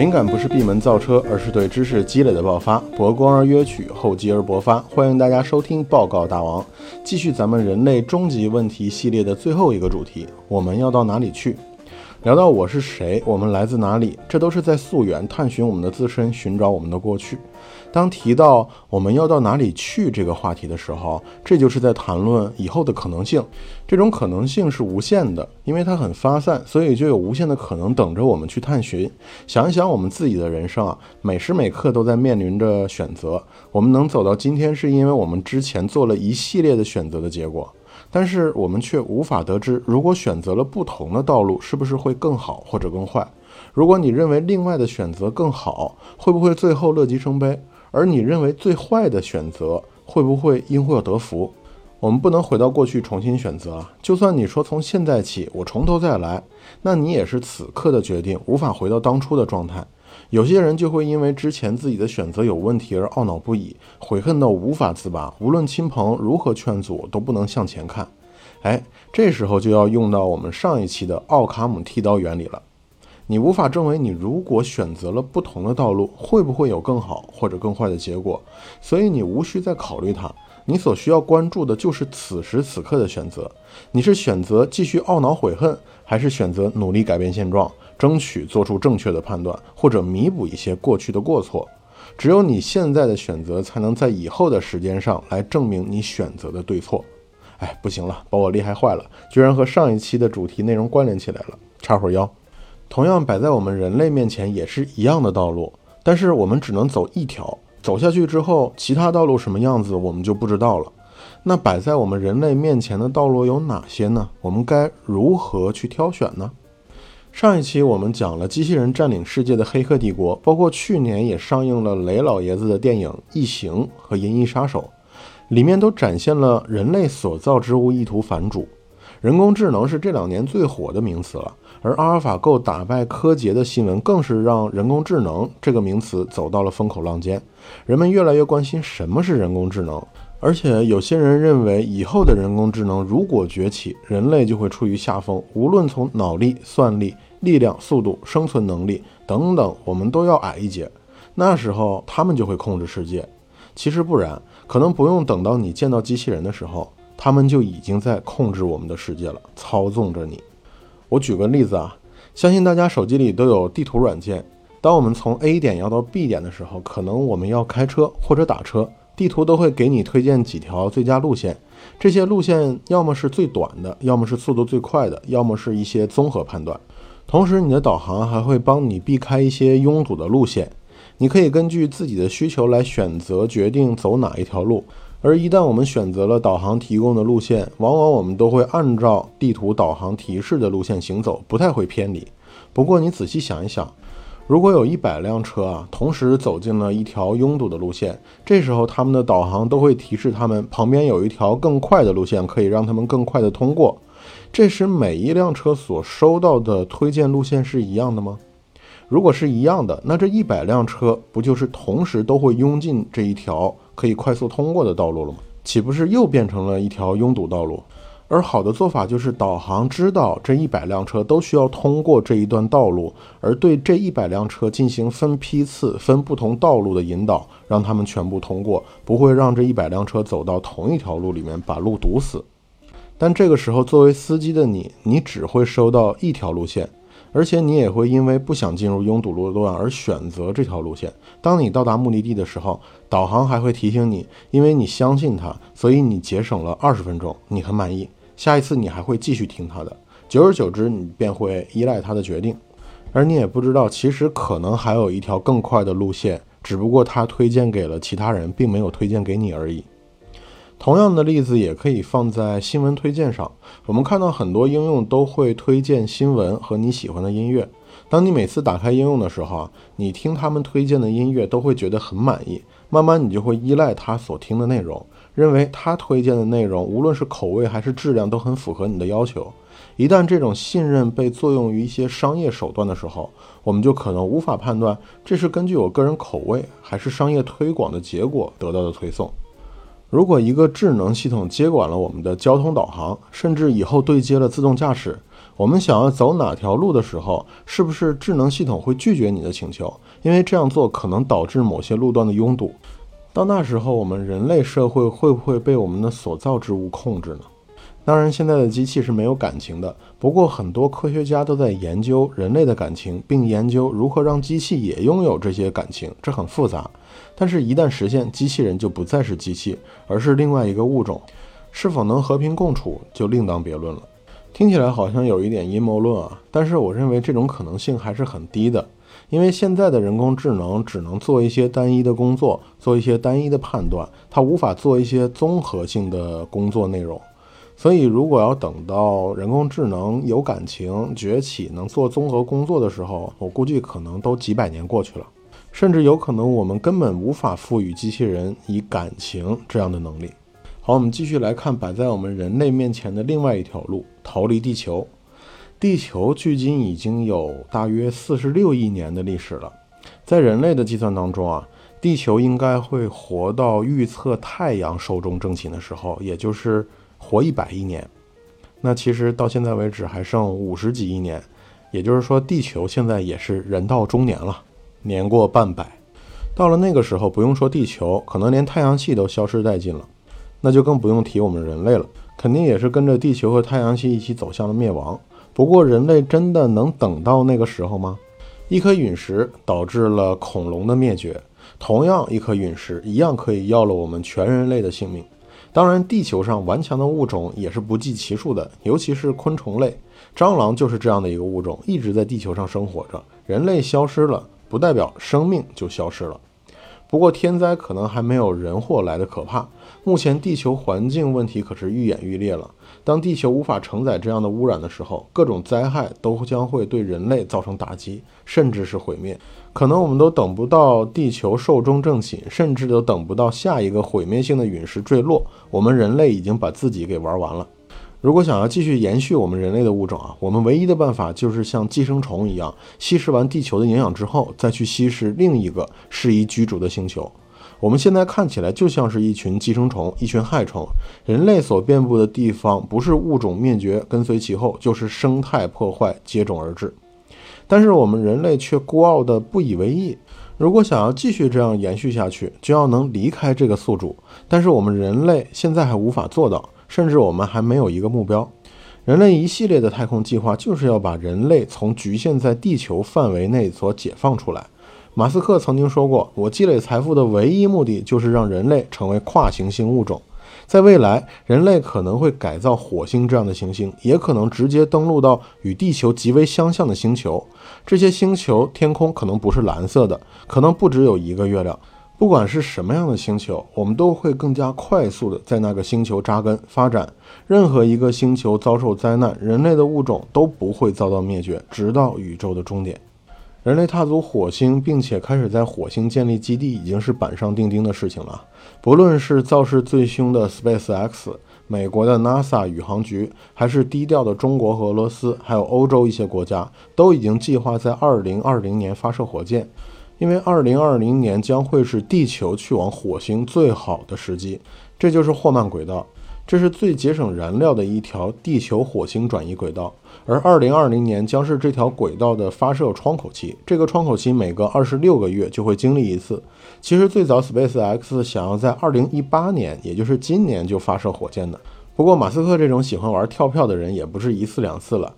灵感不是闭门造车，而是对知识积累的爆发。博观而约取，厚积而薄发。欢迎大家收听报告大王，继续咱们人类终极问题系列的最后一个主题：我们要到哪里去？聊到我是谁，我们来自哪里，这都是在溯源探寻我们的自身，寻找我们的过去。当提到我们要到哪里去这个话题的时候，这就是在谈论以后的可能性。这种可能性是无限的，因为它很发散，所以就有无限的可能等着我们去探寻。想一想我们自己的人生啊，每时每刻都在面临着选择。我们能走到今天，是因为我们之前做了一系列的选择的结果。但是我们却无法得知，如果选择了不同的道路，是不是会更好或者更坏？如果你认为另外的选择更好，会不会最后乐极生悲？而你认为最坏的选择会不会因祸得福？我们不能回到过去重新选择！就算你说从现在起我从头再来，那你也是此刻的决定，无法回到当初的状态。有些人就会因为之前自己的选择有问题而懊恼不已，悔恨到无法自拔，无论亲朋如何劝阻，都不能向前看。哎，这时候就要用到我们上一期的奥卡姆剃刀原理了。你无法证伪你如果选择了不同的道路，会不会有更好或者更坏的结果，所以你无需再考虑它。你所需要关注的就是此时此刻的选择。你是选择继续懊恼悔恨，还是选择努力改变现状，争取做出正确的判断，或者弥补一些过去的过错？只有你现在的选择，才能在以后的时间上来证明你选择的对错。哎，不行了，把我厉害坏了，居然和上一期的主题内容关联起来了，插会儿腰。同样摆在我们人类面前也是一样的道路，但是我们只能走一条，走下去之后，其他道路什么样子我们就不知道了。那摆在我们人类面前的道路有哪些呢？我们该如何去挑选呢？上一期我们讲了机器人占领世界的黑客帝国，包括去年也上映了雷老爷子的电影《异形》和《银翼杀手》，里面都展现了人类所造之物意图反主。人工智能是这两年最火的名词了。而阿尔法狗打败柯洁的新闻，更是让人工智能这个名词走到了风口浪尖。人们越来越关心什么是人工智能，而且有些人认为，以后的人工智能如果崛起，人类就会处于下风，无论从脑力、算力、力量、速度、生存能力等等，我们都要矮一截。那时候，他们就会控制世界。其实不然，可能不用等到你见到机器人的时候，他们就已经在控制我们的世界了，操纵着你。我举个例子啊，相信大家手机里都有地图软件。当我们从 A 点要到 B 点的时候，可能我们要开车或者打车，地图都会给你推荐几条最佳路线。这些路线要么是最短的，要么是速度最快的，要么是一些综合判断。同时，你的导航还会帮你避开一些拥堵的路线。你可以根据自己的需求来选择决定走哪一条路。而一旦我们选择了导航提供的路线，往往我们都会按照地图导航提示的路线行走，不太会偏离。不过你仔细想一想，如果有一百辆车啊，同时走进了一条拥堵的路线，这时候他们的导航都会提示他们旁边有一条更快的路线，可以让他们更快的通过。这时每一辆车所收到的推荐路线是一样的吗？如果是一样的，那这一百辆车不就是同时都会拥进这一条可以快速通过的道路了吗？岂不是又变成了一条拥堵道路？而好的做法就是导航知道这一百辆车都需要通过这一段道路，而对这一百辆车进行分批次、分不同道路的引导，让他们全部通过，不会让这一百辆车走到同一条路里面把路堵死。但这个时候，作为司机的你，你只会收到一条路线。而且你也会因为不想进入拥堵路段而选择这条路线。当你到达目的地的时候，导航还会提醒你，因为你相信它，所以你节省了二十分钟，你很满意。下一次你还会继续听他的，久而久之，你便会依赖他的决定。而你也不知道，其实可能还有一条更快的路线，只不过他推荐给了其他人，并没有推荐给你而已。同样的例子也可以放在新闻推荐上。我们看到很多应用都会推荐新闻和你喜欢的音乐。当你每次打开应用的时候啊，你听他们推荐的音乐都会觉得很满意。慢慢你就会依赖他所听的内容，认为他推荐的内容无论是口味还是质量都很符合你的要求。一旦这种信任被作用于一些商业手段的时候，我们就可能无法判断这是根据我个人口味还是商业推广的结果得到的推送。如果一个智能系统接管了我们的交通导航，甚至以后对接了自动驾驶，我们想要走哪条路的时候，是不是智能系统会拒绝你的请求？因为这样做可能导致某些路段的拥堵。到那时候，我们人类社会会不会被我们的所造之物控制呢？当然，现在的机器是没有感情的。不过，很多科学家都在研究人类的感情，并研究如何让机器也拥有这些感情。这很复杂，但是，一旦实现，机器人就不再是机器，而是另外一个物种。是否能和平共处，就另当别论了。听起来好像有一点阴谋论啊，但是我认为这种可能性还是很低的。因为现在的人工智能只能做一些单一的工作，做一些单一的判断，它无法做一些综合性的工作内容。所以，如果要等到人工智能有感情崛起，能做综合工作的时候，我估计可能都几百年过去了，甚至有可能我们根本无法赋予机器人以感情这样的能力。好，我们继续来看摆在我们人类面前的另外一条路：逃离地球。地球距今已经有大约四十六亿年的历史了，在人类的计算当中啊，地球应该会活到预测太阳寿终正寝的时候，也就是活一百亿年。那其实到现在为止还剩五十几亿年，也就是说，地球现在也是人到中年了，年过半百。到了那个时候，不用说地球，可能连太阳系都消失殆尽了，那就更不用提我们人类了，肯定也是跟着地球和太阳系一起走向了灭亡。不过，人类真的能等到那个时候吗？一颗陨石导致了恐龙的灭绝，同样一颗陨石一样可以要了我们全人类的性命。当然，地球上顽强的物种也是不计其数的，尤其是昆虫类，蟑螂就是这样的一个物种，一直在地球上生活着。人类消失了，不代表生命就消失了。不过，天灾可能还没有人祸来的可怕。目前，地球环境问题可是愈演愈烈了。当地球无法承载这样的污染的时候，各种灾害都将会对人类造成打击，甚至是毁灭。可能我们都等不到地球寿终正寝，甚至都等不到下一个毁灭性的陨石坠落，我们人类已经把自己给玩完了。如果想要继续延续我们人类的物种啊，我们唯一的办法就是像寄生虫一样，吸食完地球的营养之后，再去吸食另一个适宜居住的星球。我们现在看起来就像是一群寄生虫，一群害虫。人类所遍布的地方，不是物种灭绝跟随其后，就是生态破坏接踵而至。但是我们人类却孤傲的不以为意。如果想要继续这样延续下去，就要能离开这个宿主。但是我们人类现在还无法做到，甚至我们还没有一个目标。人类一系列的太空计划，就是要把人类从局限在地球范围内所解放出来。马斯克曾经说过：“我积累财富的唯一目的就是让人类成为跨行星物种。在未来，人类可能会改造火星这样的行星，也可能直接登陆到与地球极为相像的星球。这些星球天空可能不是蓝色的，可能不只有一个月亮。不管是什么样的星球，我们都会更加快速的在那个星球扎根发展。任何一个星球遭受灾难，人类的物种都不会遭到灭绝，直到宇宙的终点。”人类踏足火星，并且开始在火星建立基地，已经是板上钉钉的事情了。不论是造势最凶的 SpaceX、美国的 NASA 宇航局，还是低调的中国和俄罗斯，还有欧洲一些国家，都已经计划在2020年发射火箭，因为2020年将会是地球去往火星最好的时机。这就是霍曼轨道。这是最节省燃料的一条地球火星转移轨道，而二零二零年将是这条轨道的发射窗口期。这个窗口期每隔二十六个月就会经历一次。其实最早 SpaceX 想要在二零一八年，也就是今年就发射火箭的。不过马斯克这种喜欢玩跳票的人也不是一次两次了。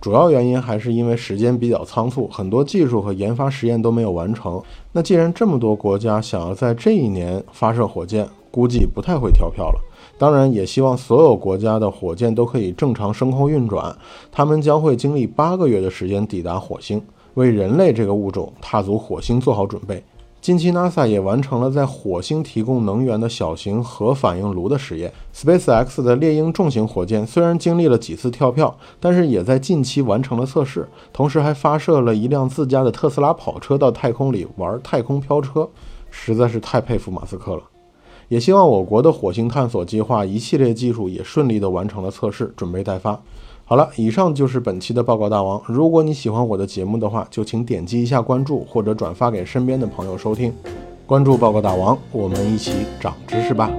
主要原因还是因为时间比较仓促，很多技术和研发实验都没有完成。那既然这么多国家想要在这一年发射火箭，估计不太会跳票了。当然，也希望所有国家的火箭都可以正常升空运转。他们将会经历八个月的时间抵达火星，为人类这个物种踏足火星做好准备。近期，NASA 也完成了在火星提供能源的小型核反应炉的实验。SpaceX 的猎鹰重型火箭虽然经历了几次跳票，但是也在近期完成了测试，同时还发射了一辆自家的特斯拉跑车到太空里玩太空飘车，实在是太佩服马斯克了。也希望我国的火星探索计划一系列技术也顺利的完成了测试，准备待发。好了，以上就是本期的报告大王。如果你喜欢我的节目的话，就请点击一下关注或者转发给身边的朋友收听。关注报告大王，我们一起长知识吧。